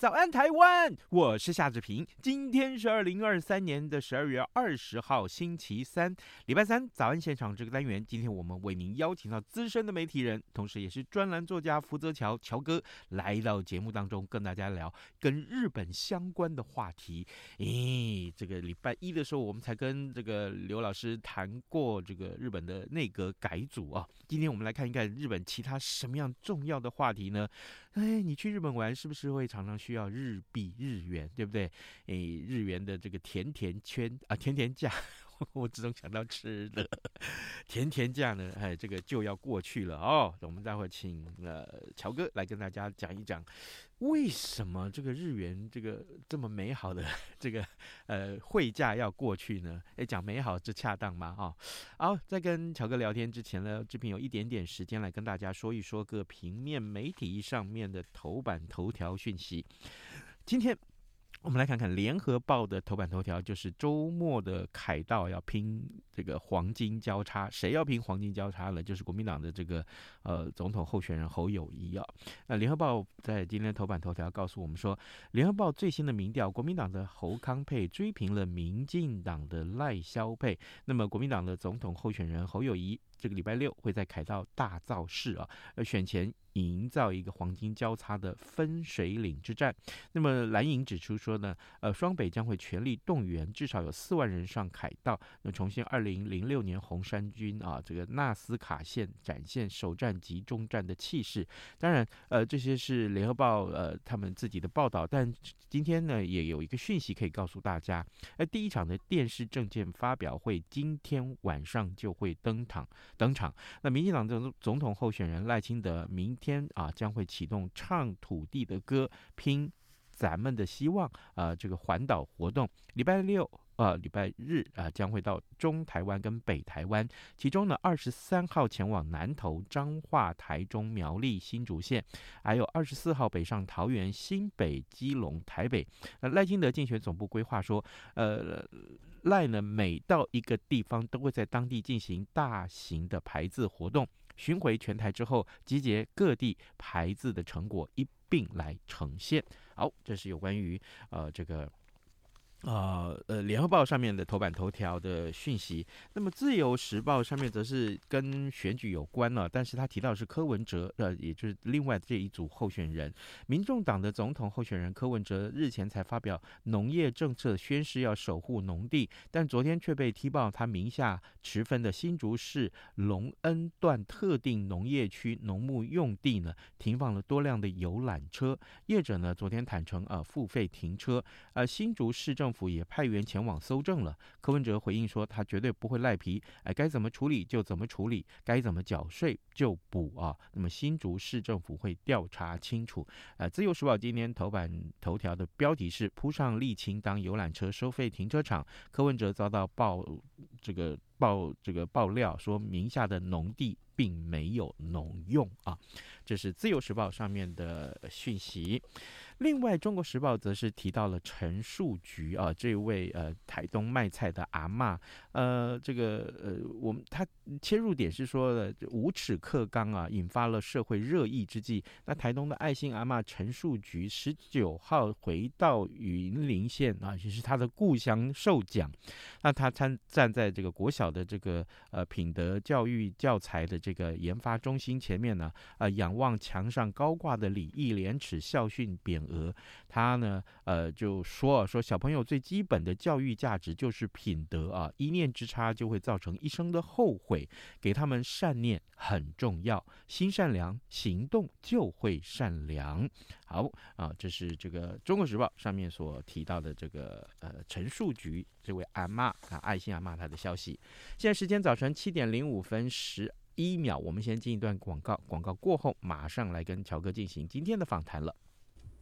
早安，台湾！我是夏志平。今天是二零二三年的十二月二十号，星期三，礼拜三。早安现场这个单元，今天我们为您邀请到资深的媒体人，同时也是专栏作家福泽乔乔哥来到节目当中，跟大家聊跟日本相关的话题。咦，这个礼拜一的时候，我们才跟这个刘老师谈过这个日本的内阁改组啊。今天我们来看一看日本其他什么样重要的话题呢？哎，你去日本玩是不是会常常需要日币、日元，对不对？哎，日元的这个甜甜圈啊，甜甜价，我只能想到吃的甜甜价呢，哎，这个就要过去了哦。我们待会请呃乔哥来跟大家讲一讲。为什么这个日元这个这么美好的这个呃汇价要过去呢？诶，讲美好这恰当吗？哈、哦，好，在跟乔哥聊天之前呢，这边有一点点时间来跟大家说一说各平面媒体上面的头版头条讯息。今天。我们来看看《联合报》的头版头条，就是周末的凯道要拼这个黄金交叉，谁要拼黄金交叉呢？就是国民党的这个呃总统候选人侯友谊啊。那《联合报》在今天头版头条告诉我们说，《联合报》最新的民调，国民党的侯康佩追平了民进党的赖萧佩。那么，国民党的总统候选人侯友谊这个礼拜六会在凯道大造势啊，呃，选前。营造一个黄金交叉的分水岭之战。那么蓝营指出说呢，呃，双北将会全力动员，至少有四万人上凯道，那重现二零零六年红衫军啊，这个纳斯卡线展现首战集中战的气势。当然，呃，这些是联合报呃他们自己的报道，但今天呢也有一个讯息可以告诉大家，呃，第一场的电视政见发表会今天晚上就会登场登场。那民进党的总统候选人赖清德明天啊，将会启动唱土地的歌，拼咱们的希望啊！这个环岛活动，礼拜六啊，礼拜日啊，将会到中台湾跟北台湾。其中呢，二十三号前往南投、彰化、台中、苗栗、新竹县，还有二十四号北上桃园、新北、基隆、台北。那赖清德竞选总部规划说，呃，赖呢每到一个地方，都会在当地进行大型的排字活动。巡回全台之后，集结各地牌子的成果一并来呈现。好，这是有关于呃这个。啊，呃，联合报上面的头版头条的讯息，那么自由时报上面则是跟选举有关了，但是他提到是柯文哲，呃，也就是另外这一组候选人，民众党的总统候选人柯文哲日前才发表农业政策宣示要守护农地，但昨天却被踢爆他名下持分的新竹市隆恩段特定农业区农牧用地呢，停放了多辆的游览车，业者呢昨天坦承啊付费停车，呃，新竹市政。政府也派员前往搜证了。柯文哲回应说，他绝对不会赖皮，哎，该怎么处理就怎么处理，该怎么缴税就补啊。那么新竹市政府会调查清楚。呃，自由时报今天头版头条的标题是铺上沥青当游览车收费停车场，柯文哲遭到爆这个爆这个爆料说名下的农地并没有农用啊。这是自由时报上面的讯息。另外，《中国时报》则是提到了陈树菊啊，这位呃台东卖菜的阿嬷，呃，这个呃，我们他切入点是说的无耻课纲啊，引发了社会热议之际，那台东的爱心阿嬷陈树菊十九号回到云林县啊，也是他的故乡受奖，那他参站在这个国小的这个呃品德教育教材的这个研发中心前面呢，啊、呃，仰望墙上高挂的礼义廉耻校训匾额。他呢，呃，就说说小朋友最基本的教育价值就是品德啊，一念之差就会造成一生的后悔，给他们善念很重要，心善良，行动就会善良。好啊，这是这个《中国时报》上面所提到的这个呃陈树菊这位阿嬷啊，爱心阿嬷她的消息。现在时间早晨七点零五分十一秒，我们先进一段广告，广告过后马上来跟乔哥进行今天的访谈了。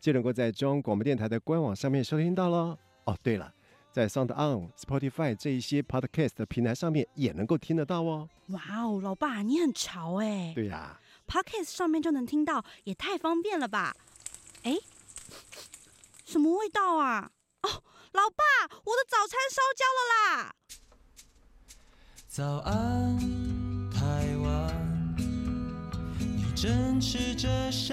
就能够在中央广播电台的官网上面收听到喽。哦，对了。在 Sound On、Spotify 这一些 Podcast 的平台上面也能够听得到哦。哇哦，老爸你很潮哎！对呀，Podcast 上面就能听到，也太方便了吧？哎，什么味道啊？哦，老爸，我的早餐烧焦了啦！早安，台湾，你正吃着什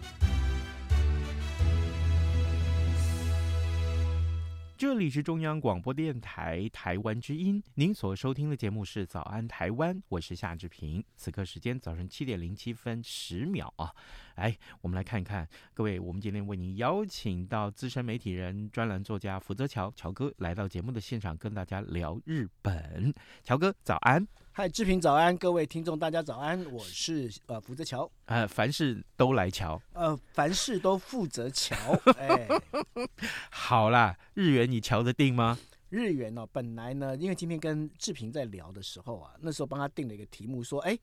这里是中央广播电台台湾之音，您所收听的节目是《早安台湾》，我是夏志平。此刻时间早晨七点零七分十秒啊，哎，我们来看一看各位，我们今天为您邀请到资深媒体人、专栏作家福泽桥乔哥来到节目的现场，跟大家聊日本。乔哥，早安。嗨，志平早安，各位听众大家早安，我是呃福泽乔，呃，凡事都来乔，呃，凡事都负责乔，哎，好啦，日元你瞧得定吗？日元呢、哦，本来呢，因为今天跟志平在聊的时候啊，那时候帮他定了一个题目，说，哎。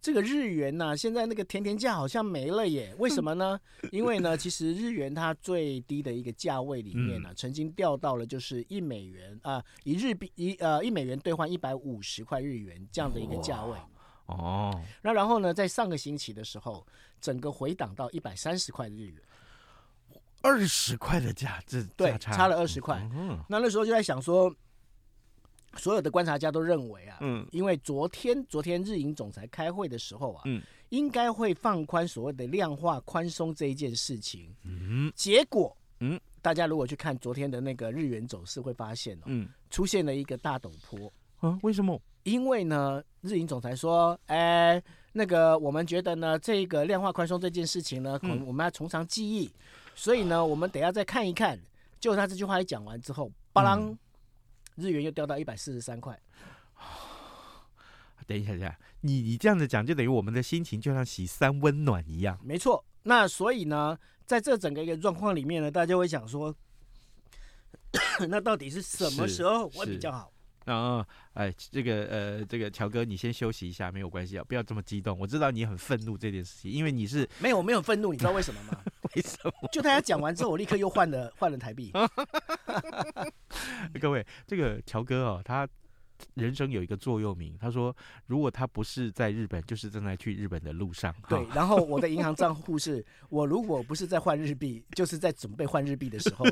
这个日元呐、啊，现在那个甜甜价好像没了耶？为什么呢？因为呢，其实日元它最低的一个价位里面呢、啊，曾经掉到了就是一美元啊，一日币一呃一美元兑换一百五十块日元这样的一个价位。哦。那然后呢，在上个星期的时候，整个回档到一百三十块日元，二十块的价，这对差了二十块。嗯。那那时候就在想说。所有的观察家都认为啊，嗯，因为昨天昨天日银总裁开会的时候啊，嗯，应该会放宽所谓的量化宽松这一件事情，嗯，结果，嗯，大家如果去看昨天的那个日元走势，会发现哦，嗯，出现了一个大陡坡，啊，为什么？因为呢，日银总裁说，哎，那个我们觉得呢，这个量化宽松这件事情呢，可能我们要从长计议，所以呢，我们等下再看一看。就他这句话一讲完之后，巴郎。日元又掉到一百四十三块。等一下，等一下，你你这样子讲，就等于我们的心情就像洗三温暖一样。没错，那所以呢，在这整个一个状况里面呢，大家会想说，那到底是什么时候会比较好？啊，哎，这个呃，这个乔哥，你先休息一下，没有关系啊，不要这么激动。我知道你很愤怒这件事情，因为你是没有没有愤怒，你知道为什么吗？为什么？就大家讲完之后，我立刻又换了换了台币。各位，这个乔哥哦，他。人生有一个座右铭，他说：“如果他不是在日本，就是正在去日本的路上。”对，然后我的银行账户是 我如果不是在换日币，就是在准备换日币的时候。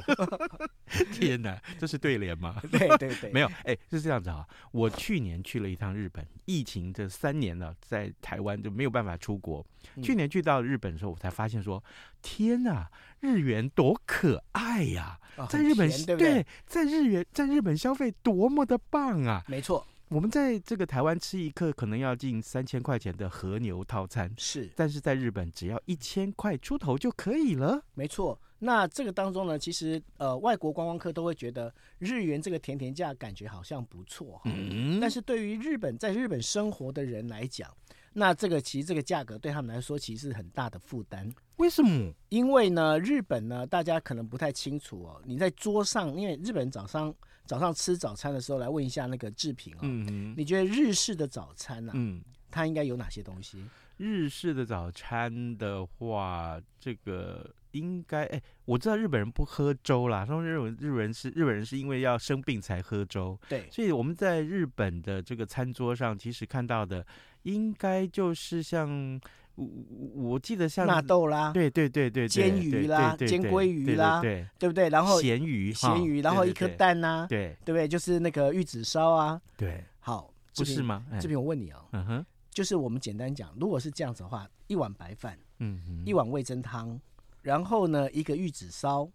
天哪，这是对联吗？对对对，没有，哎，是这样子啊。我去年去了一趟日本，疫情这三年了，在台湾就没有办法出国。去年去到日本的时候，我才发现说：“天哪！”日元多可爱呀、啊哦！在日本对，对，在日元在日本消费多么的棒啊！没错，我们在这个台湾吃一客可能要近三千块钱的和牛套餐，是，但是在日本只要一千块出头就可以了。没错，那这个当中呢，其实呃，外国观光客都会觉得日元这个甜甜价感觉好像不错，嗯，但是对于日本在日本生活的人来讲，那这个其实这个价格对他们来说其实是很大的负担。为什么？因为呢，日本呢，大家可能不太清楚哦。你在桌上，因为日本人早上早上吃早餐的时候，来问一下那个志平哦，嗯，你觉得日式的早餐呢、啊？嗯，它应该有哪些东西？日式的早餐的话，这个应该哎，我知道日本人不喝粥啦，他们认为日本人是日本人是因为要生病才喝粥，对，所以我们在日本的这个餐桌上，其实看到的应该就是像我我记得像纳豆啦，对对对对，煎鱼啦，煎鲑鱼啦，对对不对？然后咸鱼咸鱼，然后一颗蛋呐，对对不对？就是那个玉子烧啊，对，好，不是吗？这边我问你哦，嗯哼。就是我们简单讲，如果是这样子的话，一碗白饭，嗯哼，一碗味噌汤，然后呢一个玉子烧，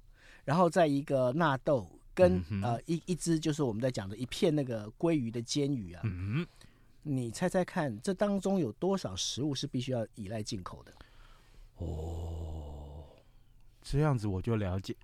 然后再一个纳豆，跟、嗯、呃一一只就是我们在讲的一片那个鲑鱼的煎鱼啊，嗯，你猜猜看，这当中有多少食物是必须要依赖进口的？哦，这样子我就了解，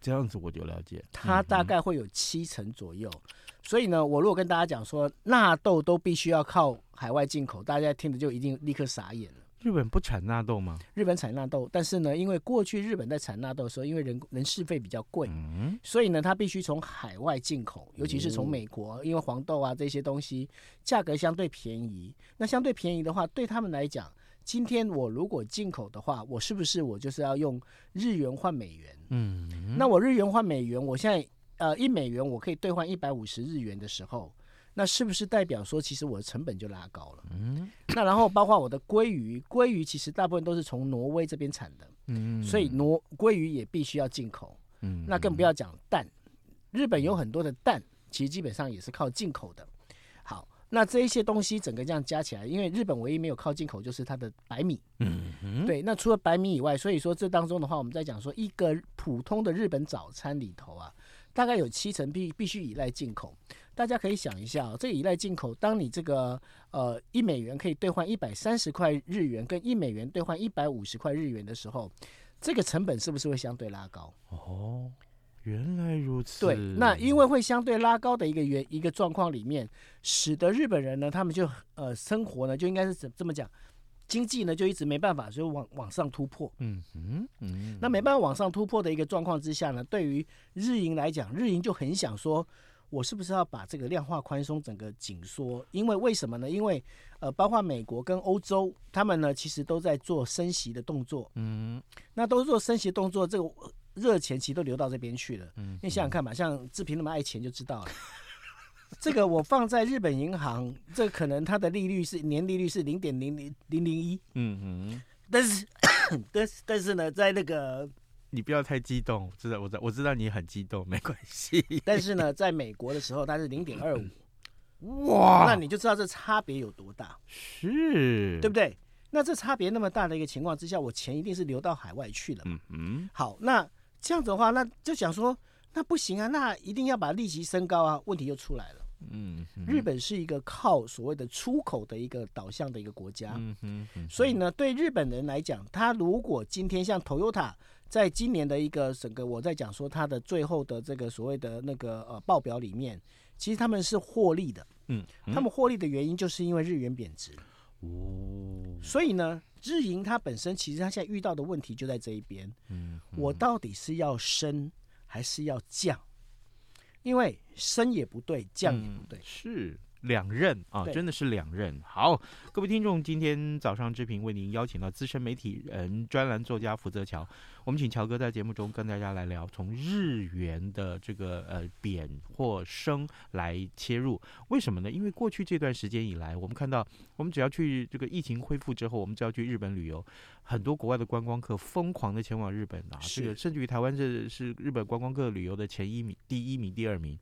这样子我就了解，它大概会有七成左右。嗯所以呢，我如果跟大家讲说纳豆都必须要靠海外进口，大家听着就一定立刻傻眼了。日本不产纳豆吗？日本产纳豆，但是呢，因为过去日本在产纳豆的时候，因为人人事费比较贵，嗯，所以呢，它必须从海外进口，尤其是从美国，哦，因为黄豆啊这些东西价格相对便宜。那相对便宜的话，对他们来讲，今天我如果进口的话，我是不是我就是要用日元换美元？嗯，那我日元换美元，我现在。呃，一美元我可以兑换一百五十日元的时候，那是不是代表说，其实我的成本就拉高了？嗯，那然后包括我的鲑鱼，鲑鱼其实大部分都是从挪威这边产的，嗯，所以挪鲑鱼也必须要进口，嗯，那更不要讲蛋，日本有很多的蛋，其实基本上也是靠进口的。好，那这一些东西整个这样加起来，因为日本唯一没有靠进口就是它的白米，嗯，对，那除了白米以外，所以说这当中的话，我们在讲说一个普通的日本早餐里头啊。大概有七成必必须依赖进口，大家可以想一下哦，这个依赖进口，当你这个呃一美元可以兑换一百三十块日元，跟一美元兑换一百五十块日元的时候，这个成本是不是会相对拉高？哦，原来如此。对，那因为会相对拉高的一个原一个状况里面，使得日本人呢，他们就呃生活呢，就应该是怎这么讲？经济呢就一直没办法，就往往上突破。嗯嗯嗯。那没办法往上突破的一个状况之下呢，对于日银来讲，日银就很想说，我是不是要把这个量化宽松整个紧缩？因为为什么呢？因为呃，包括美国跟欧洲，他们呢其实都在做升息的动作。嗯。那都做升息动作，这个热钱其实都流到这边去了。嗯。你想想看吧，像志平那么爱钱就知道了。这个我放在日本银行，这可能它的利率是年利率是零点零零零零一，嗯嗯，但是 但是但是呢，在那个你不要太激动，我知道我知道我知道你很激动，没关系。但是呢，在美国的时候，它是零点二五，哇，那你就知道这差别有多大，是对不对？那这差别那么大的一个情况之下，我钱一定是流到海外去了。嗯嗯，好，那这样子的话，那就想说，那不行啊，那一定要把利息升高啊，问题又出来了。嗯，日本是一个靠所谓的出口的一个导向的一个国家，嗯哼，所以呢，对日本人来讲，他如果今天像 Toyota 在今年的一个整个我在讲说它的最后的这个所谓的那个呃报表里面，其实他们是获利的，嗯，他们获利的原因就是因为日元贬值，哦，所以呢，日银它本身其实它现在遇到的问题就在这一边，嗯，我到底是要升还是要降？因为升也不对，降也不对，嗯、是两任啊，真的是两任。好，各位听众，今天早上志平为您邀请到资深媒体人、专栏作家福泽桥。我们请乔哥在节目中跟大家来聊，从日元的这个呃贬或升来切入，为什么呢？因为过去这段时间以来，我们看到，我们只要去这个疫情恢复之后，我们只要去日本旅游，很多国外的观光客疯狂的前往日本啊，这个甚至于台湾这是日本观光客旅游的前一名、第一名、第二名。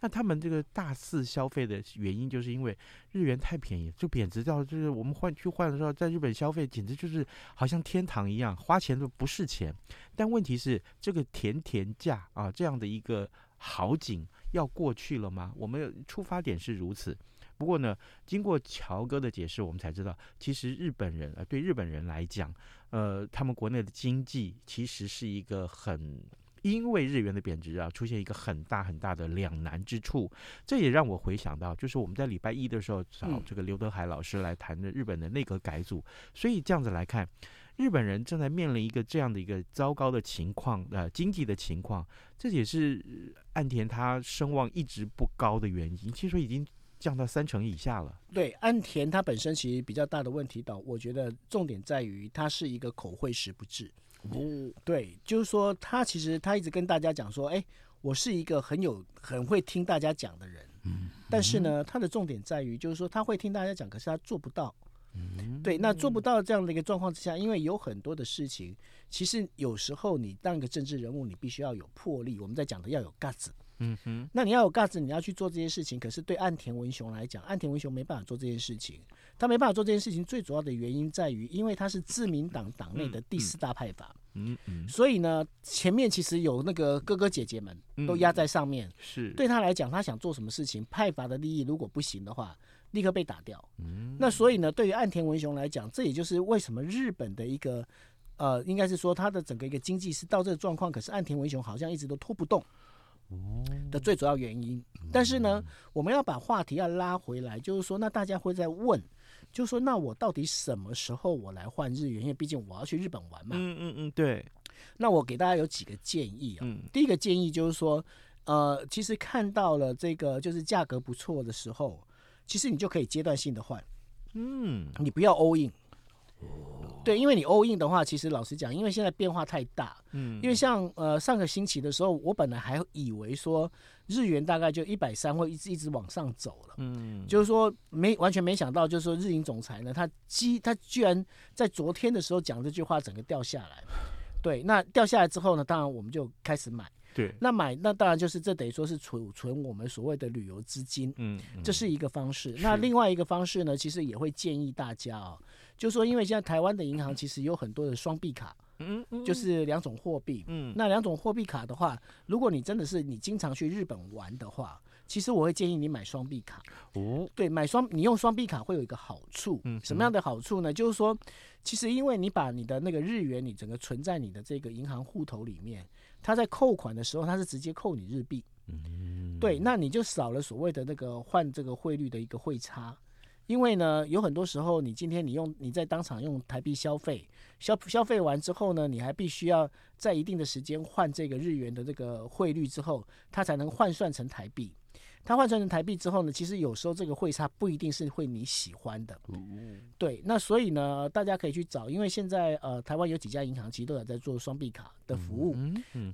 那他们这个大肆消费的原因，就是因为日元太便宜，就贬值到就是我们换去换的时候，在日本消费简直就是好像天堂一样，花钱都不是钱。但问题是，这个甜甜价啊，这样的一个好景要过去了吗？我们出发点是如此，不过呢，经过乔哥的解释，我们才知道，其实日本人呃，对日本人来讲，呃，他们国内的经济其实是一个很。因为日元的贬值啊，出现一个很大很大的两难之处，这也让我回想到，就是我们在礼拜一的时候找这个刘德海老师来谈的日本的内阁改组，所以这样子来看，日本人正在面临一个这样的一个糟糕的情况，呃，经济的情况，这也是岸田他声望一直不高的原因，听说已经降到三成以下了。对，岸田他本身其实比较大的问题，到我觉得重点在于他是一个口惠实不至。哦，对，就是说他其实他一直跟大家讲说，哎，我是一个很有很会听大家讲的人，嗯，但是呢，他的重点在于就是说他会听大家讲，可是他做不到，嗯，对，那做不到这样的一个状况之下，因为有很多的事情，其实有时候你当一个政治人物，你必须要有魄力，我们在讲的要有 guts。嗯哼，那你要有 guts，你要去做这些事情。可是对岸田文雄来讲，岸田文雄没办法做这件事情。他没办法做这件事情，最主要的原因在于，因为他是自民党党内的第四大派阀。嗯嗯，所以呢，前面其实有那个哥哥姐姐们都压在上面。是对他来讲，他想做什么事情，派阀的利益如果不行的话，立刻被打掉。嗯，那所以呢，对于岸田文雄来讲，这也就是为什么日本的一个呃，应该是说他的整个一个经济是到这个状况，可是岸田文雄好像一直都拖不动。的最主要原因，但是呢，我们要把话题要拉回来，就是说，那大家会在问，就是说，那我到底什么时候我来换日元？因为毕竟我要去日本玩嘛。嗯嗯嗯，对。那我给大家有几个建议啊。第一个建议就是说，呃，其实看到了这个就是价格不错的时候，其实你就可以阶段性的换。嗯，你不要 all in。对，因为你 all in 的话，其实老实讲，因为现在变化太大，嗯，因为像呃上个星期的时候，我本来还以为说日元大概就一百三会一直一直往上走了，嗯，就是说没完全没想到，就是说日银总裁呢，他基他居然在昨天的时候讲这句话，整个掉下来，对，那掉下来之后呢，当然我们就开始买，对，那买那当然就是这等于说是储存我们所谓的旅游资金，嗯，这是一个方式。那另外一个方式呢，其实也会建议大家啊、哦。就说，因为现在台湾的银行其实有很多的双币卡，嗯，就是两种货币，嗯，那两种货币卡的话，如果你真的是你经常去日本玩的话，其实我会建议你买双币卡。哦，对，买双你用双币卡会有一个好处，嗯，什么样的好处呢？就是说，其实因为你把你的那个日元，你整个存在你的这个银行户头里面，它在扣款的时候，它是直接扣你日币，嗯，对，那你就少了所谓的那个换这个汇率的一个汇差。因为呢，有很多时候，你今天你用你在当场用台币消费，消消费完之后呢，你还必须要在一定的时间换这个日元的这个汇率之后，它才能换算成台币。它换算成台币之后呢，其实有时候这个汇差不一定是会你喜欢的。对，那所以呢，大家可以去找，因为现在呃，台湾有几家银行其实都有在做双币卡的服务。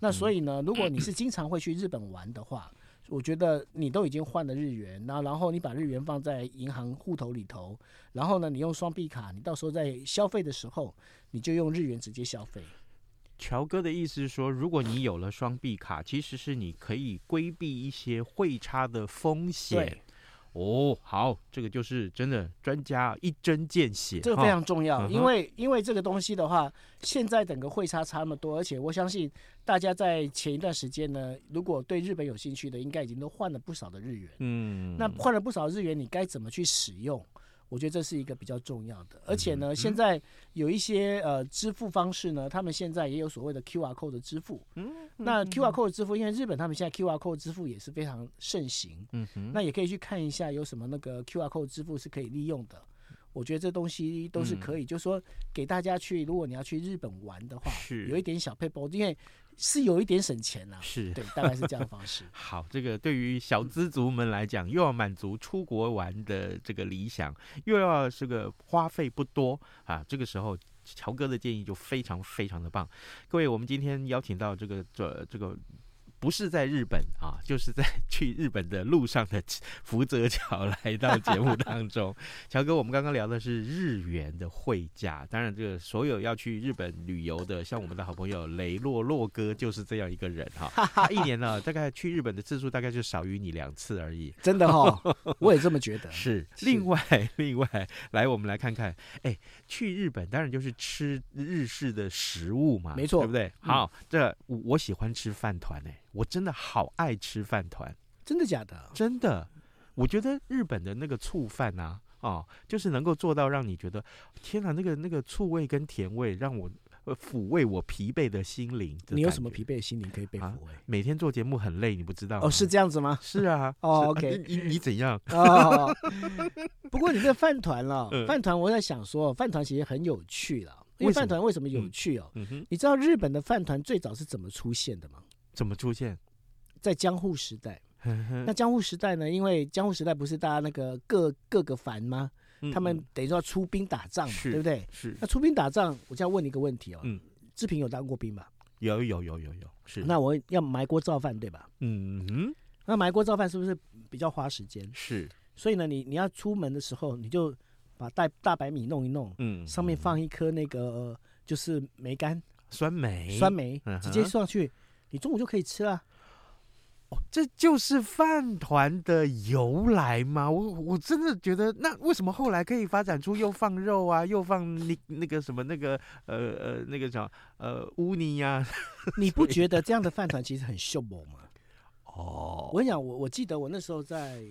那所以呢，如果你是经常会去日本玩的话，我觉得你都已经换了日元，那然后你把日元放在银行户头里头，然后呢，你用双币卡，你到时候在消费的时候，你就用日元直接消费。乔哥的意思是说，如果你有了双币卡，其实是你可以规避一些汇差的风险。哦，好，这个就是真的专家一针见血，这个非常重要，哦、因为因为这个东西的话，现在整个汇差差那么多，而且我相信大家在前一段时间呢，如果对日本有兴趣的，应该已经都换了不少的日元，嗯，那换了不少日元，你该怎么去使用？我觉得这是一个比较重要的，而且呢，现在有一些呃支付方式呢，他们现在也有所谓的 QR code 的支付。嗯，那 QR code 支付，因为日本他们现在 QR code 支付也是非常盛行。嗯哼，那也可以去看一下有什么那个 QR code 支付是可以利用的。我觉得这东西都是可以，就是说给大家去，如果你要去日本玩的话，是有一点小配包，因为。是有一点省钱啦，是对，大概是这样的方式。好，这个对于小资族们来讲，又要满足出国玩的这个理想，又要这个花费不多啊，这个时候乔哥的建议就非常非常的棒。各位，我们今天邀请到这个这这个。不是在日本啊，就是在去日本的路上的福泽桥来到节目当中。乔哥，我们刚刚聊的是日元的汇价，当然这个所有要去日本旅游的，像我们的好朋友雷洛洛哥就是这样一个人哈。他一年呢，大概去日本的次数大概就少于你两次而已。真的哈、哦，我也这么觉得。是，另外另外来，我们来看看，哎，去日本当然就是吃日式的食物嘛，没错，对不对？好，这我，我喜欢吃饭团哎。我真的好爱吃饭团，真的假的？真的，我觉得日本的那个醋饭啊，哦，就是能够做到让你觉得，天哪，那个那个醋味跟甜味让我。抚慰我疲惫的心灵。你有什么疲惫的心灵可以被抚慰？啊？每天做节目很累，你不知道？哦，是这样子吗？是啊。哦，OK。你你怎样？哦。不过你这饭团了，饭团我在想说，饭团其实很有趣了。因为饭团为什么有趣哦？你知道日本的饭团最早是怎么出现的吗？怎么出现？在江户时代。那江户时代呢？因为江户时代不是大家那个各各个藩吗？他们等于说要出兵打仗嘛，对不对？是。那出兵打仗，我就要问你一个问题哦。嗯。志平有当过兵吧？有有有有有。是。那我要埋锅造饭，对吧？嗯哼。那埋锅造饭是不是比较花时间？是。所以呢，你你要出门的时候，你就把大大白米弄一弄，嗯，上面放一颗那个就是梅干，酸梅，酸梅，直接上去，你中午就可以吃了。哦，这就是饭团的由来吗？我我真的觉得，那为什么后来可以发展出又放肉啊，又放那那个什么那个呃呃那个叫呃乌泥呀？你不觉得这样的饭团其实很秀猛吗？哦，我跟你讲，我我记得我那时候在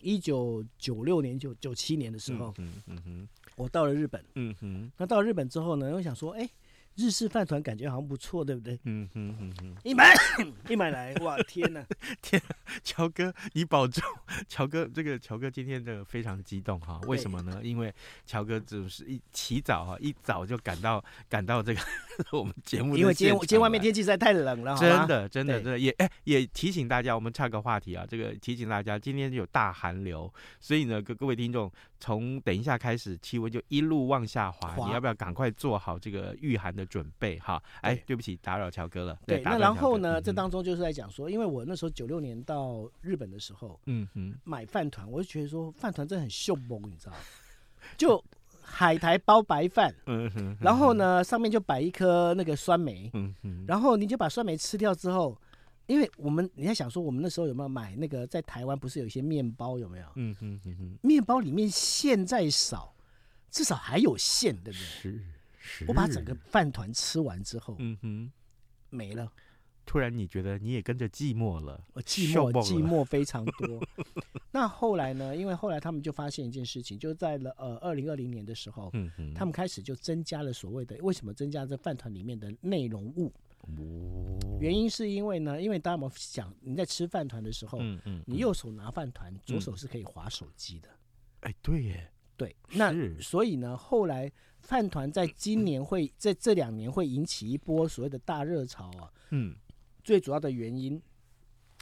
一九九六年九九七年的时候，嗯嗯哼，我到了日本，嗯哼，那到了日本之后呢，我想说，哎。日式饭团感觉好像不错，对不对？嗯哼哼哼，一买 一买来，哇天哪，天，乔哥你保重，乔哥这个乔哥今天的非常激动哈，为什么呢？因为乔哥就是一起早哈，一早就赶到赶到这个 我们节目，因为今天今天外面天气实在太冷了，真的真的真的也哎也提醒大家，我们岔个话题啊，这个提醒大家今天有大寒流，所以呢各各位听众从等一下开始气温就一路往下滑，你要不要赶快做好这个御寒的？准备哈，哎，对不起，打扰乔哥了。对，那然后呢，这当中就是在讲说，因为我那时候九六年到日本的时候，嗯哼，买饭团，我就觉得说饭团真的很秀猛，你知道吗？就海苔包白饭，嗯哼，然后呢，上面就摆一颗那个酸梅，嗯哼，然后你就把酸梅吃掉之后，因为我们你在想说，我们那时候有没有买那个在台湾不是有一些面包有没有？嗯哼嗯哼，面包里面馅再少，至少还有馅，对不对？是是。我把整个饭团吃完之后，嗯哼，没了。突然你觉得你也跟着寂寞了，我寂寞，寂寞非常多。那后来呢？因为后来他们就发现一件事情，就在了呃二零二零年的时候，嗯哼，他们开始就增加了所谓的为什么增加这饭团里面的内容物？哦，原因是因为呢，因为大家有没有想你在吃饭团的时候，嗯嗯，你右手拿饭团，左手是可以划手机的。哎，对耶，对，那所以呢，后来。饭团在今年会 在这两年会引起一波所谓的大热潮啊，嗯，最主要的原因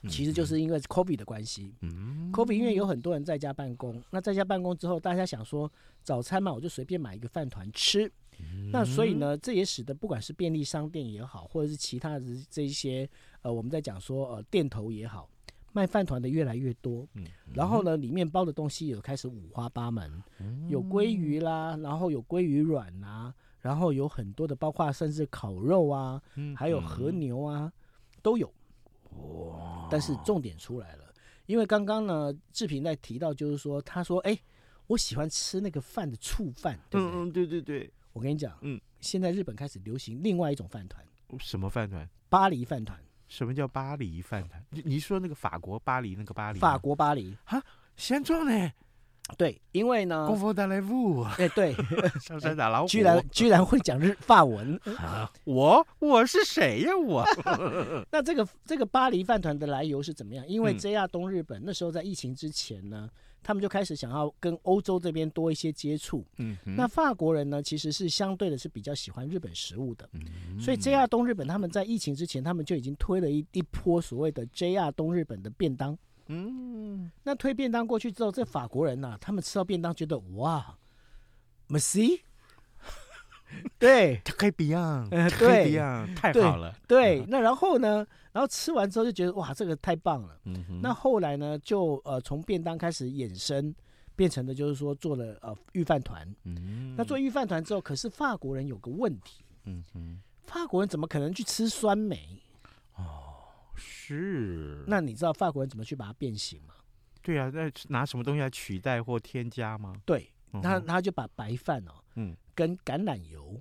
其实就是因为 COVID 的关系，嗯，COVID 因为有很多人在家办公，那在家办公之后，大家想说早餐嘛，我就随便买一个饭团吃，那所以呢，这也使得不管是便利商店也好，或者是其他的这一些呃，我们在讲说呃店头也好。卖饭团的越来越多，嗯，然后呢，里面包的东西也开始五花八门，嗯、有鲑鱼啦，然后有鲑鱼卵啊，然后有很多的，包括甚至烤肉啊，嗯、还有和牛啊，都有。哇！但是重点出来了，因为刚刚呢，志平在提到，就是说，他说，哎，我喜欢吃那个饭的醋饭，对不对？嗯，对对对。我跟你讲，嗯，现在日本开始流行另外一种饭团，什么饭团？巴黎饭团。什么叫巴黎饭团？你你说那个法国巴黎那个巴黎？法国巴黎哈，现状呢？对，因为呢，功夫大来夫，哎，对，上山打老 虎，居然居然会讲日法文 啊！我我是谁呀？我那这个这个巴黎饭团的来由是怎么样？因为 JR 东日本那时候在疫情之前呢。他们就开始想要跟欧洲这边多一些接触。嗯，那法国人呢，其实是相对的是比较喜欢日本食物的。嗯，所以 JR 东日本他们在疫情之前，他们就已经推了一一波所谓的 JR 东日本的便当。嗯，那推便当过去之后，这法国人呐、啊，他们吃到便当觉得哇，Merci。对，可以比啊，可以比啊，太好了。对，对，那然后呢？然后吃完之后就觉得哇，这个太棒了。嗯。那后来呢，就呃从便当开始衍生，变成的就是说做了呃御饭团。嗯。那做御饭团之后，可是法国人有个问题。嗯哼。法国人怎么可能去吃酸梅？哦，是。那你知道法国人怎么去把它变形吗？对啊，那拿什么东西来取代或添加吗？对，他他就把白饭哦。嗯。跟橄榄油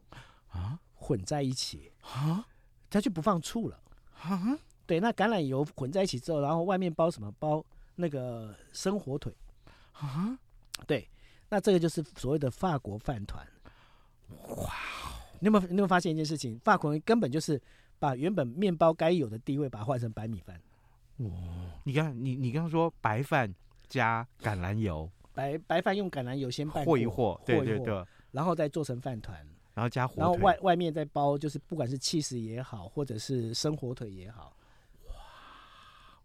啊混在一起啊，他就不放醋了啊。对，那橄榄油混在一起之后，然后外面包什么？包那个生火腿。啊，对，那这个就是所谓的法国饭团。哇，你有没有你有没有发现一件事情？法国人根本就是把原本面包该有的地位，把它换成白米饭。哇，你看你你刚刚说白饭加橄榄油，白白饭用橄榄油先拌和一和，对对对，然后再做成饭团，然后加火腿，然后外外面再包，就是不管是起司也好，或者是生火腿也好。哇，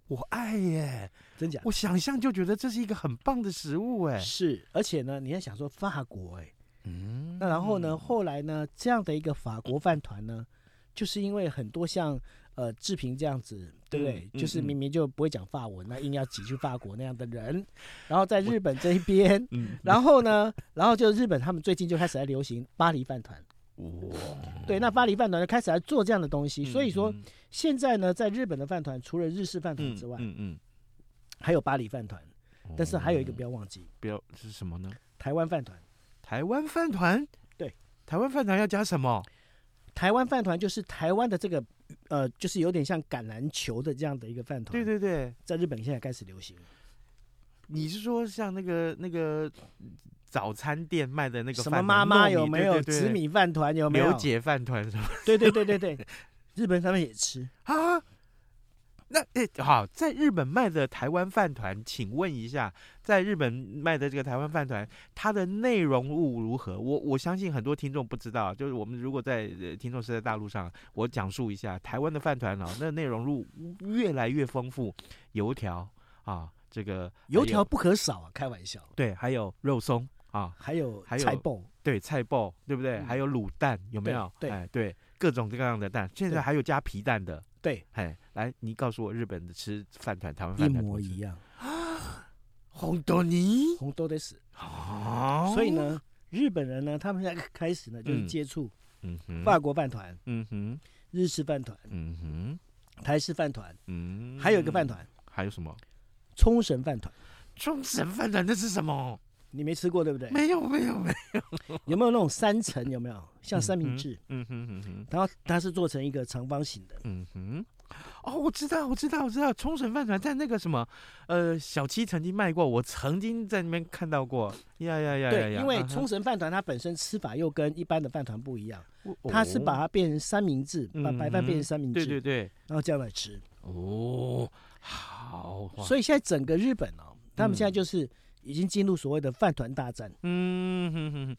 我爱耶，真假？我想象就觉得这是一个很棒的食物哎。是，而且呢，你要想说法国哎，嗯，那然后呢，后来呢，这样的一个法国饭团呢，就是因为很多像。呃，志平这样子，对不对？嗯、就是明明就不会讲法文，嗯、那硬要挤去法国那样的人，然后在日本这一边，嗯、然后呢，然后就日本他们最近就开始在流行巴黎饭团。哇，对，那巴黎饭团就开始来做这样的东西。嗯、所以说，现在呢，在日本的饭团除了日式饭团之外，嗯嗯，嗯还有巴黎饭团，但是还有一个不要忘记，不要是什么呢？台湾饭团。台湾饭团，对，台湾饭团要加什么？台湾饭团就是台湾的这个，呃，就是有点像橄榄球的这样的一个饭团。对对对，在日本现在开始流行。你是说像那个那个早餐店卖的那个什么妈妈有没有紫米饭团有没有？刘姐饭团什么？对对对对对，日本他们也吃啊。那诶，好，在日本卖的台湾饭团，请问一下，在日本卖的这个台湾饭团，它的内容物如何？我我相信很多听众不知道，就是我们如果在听众是在大陆上，我讲述一下台湾的饭团啊，那内容物越来越丰富，油条啊，这个油条不可少啊，开玩笑，对，还有肉松啊，还有还有菜爆，对，菜爆，对不对？嗯、还有卤蛋，有没有？对，哎，对，各种各样的蛋，现在还有加皮蛋的。对，哎，来，你告诉我，日本的吃饭团，台湾饭团一模一样啊？红豆泥，红豆的是啊。所以呢，日本人呢，他们现在开始呢，就是接触，嗯哼，法国饭团，嗯哼，日式饭团，嗯哼，台式饭团，嗯，还有一个饭团，还有什么？冲绳饭团。冲绳饭团那是什么？你没吃过对不对？没有，没有，没有。有没有那种三层？有没有像三明治？嗯哼嗯哼。然后它是做成一个长方形的。嗯哼。哦，我知道，我知道，我知道。冲绳饭团在那个什么，呃，小七曾经卖过，我曾经在那边看到过。呀呀呀！对，因为冲绳饭团它本身吃法又跟一般的饭团不一样，它是把它变成三明治，把白饭变成三明治。对对对。然后这样来吃。哦，好。所以现在整个日本哦，他们现在就是。已经进入所谓的饭团大战。嗯哼哼哼，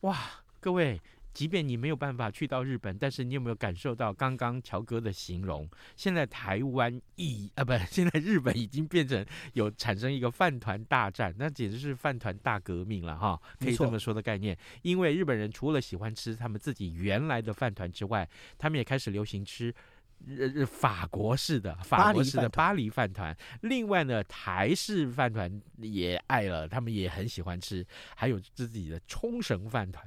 哇，各位，即便你没有办法去到日本，但是你有没有感受到刚刚乔哥的形容？现在台湾已啊，不，现在日本已经变成有产生一个饭团大战，那简直是饭团大革命了哈，可以这么说的概念。因为日本人除了喜欢吃他们自己原来的饭团之外，他们也开始流行吃。日法国式的法国式的巴黎饭团，另外呢，台式饭团也爱了，他们也很喜欢吃，还有自己的冲绳饭团。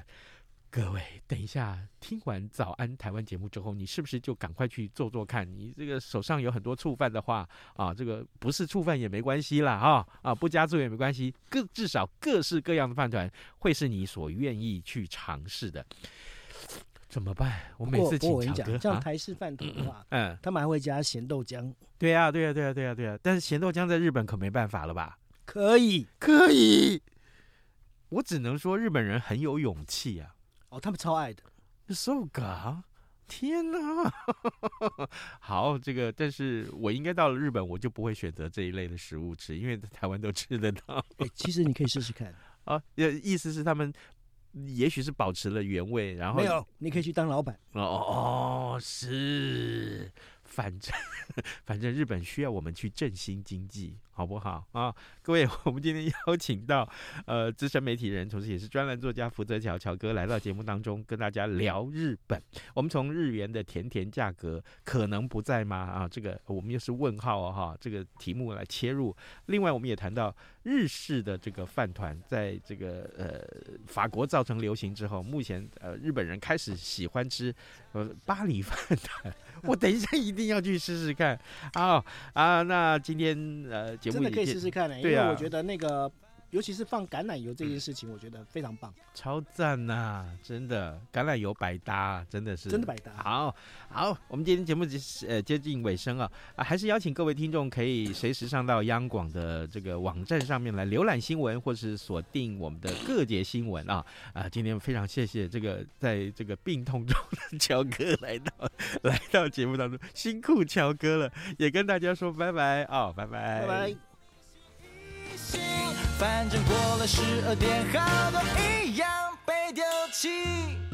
各位，等一下听完早安台湾节目之后，你是不是就赶快去做做看？你这个手上有很多醋饭的话啊，这个不是醋饭也没关系啦，哈啊，不加醋也没关系，各至少各式各样的饭团会是你所愿意去尝试的。怎么办？我每次请我跟你讲，像台式饭团的话，嗯，他们还会加咸豆浆。对呀，对呀，对呀，对呀，对呀。但是咸豆浆在日本可没办法了吧？可以，可以。我只能说日本人很有勇气啊。哦，他们超爱的。So ga，天哪！好，这个，但是我应该到了日本，我就不会选择这一类的食物吃，因为在台湾都吃得到。欸，其实你可以试试看。啊，意思是他们。也许是保持了原味，然后没有，你可以去当老板。哦哦，是，反正反正日本需要我们去振兴经济。好不好啊？各位，我们今天邀请到呃资深媒体人，同时也是专栏作家福泽乔乔哥来到节目当中，跟大家聊日本。我们从日元的甜甜价格可能不在吗？啊，这个我们又是问号啊哈，这个题目来切入。另外，我们也谈到日式的这个饭团，在这个呃法国造成流行之后，目前呃日本人开始喜欢吃呃巴黎饭团。我等一下一定要去试试看。好啊，那今天呃。真的可以试试看的、欸，因为我觉得那个尤其是放橄榄油这件事情，我觉得非常棒，超赞呐！真的，橄榄油百搭，真的是真的百搭。好，好，我们今天节目接呃接近尾声啊啊，还是邀请各位听众可以随时上到央广的这个网站上面来浏览新闻，或是锁定我们的各节新闻啊啊！今天非常谢谢这个在这个病痛中的乔哥来到 来到节目当中，辛苦乔哥了，也跟大家说拜拜啊，拜拜，拜拜。反正过了十二点，好多一样被丢弃。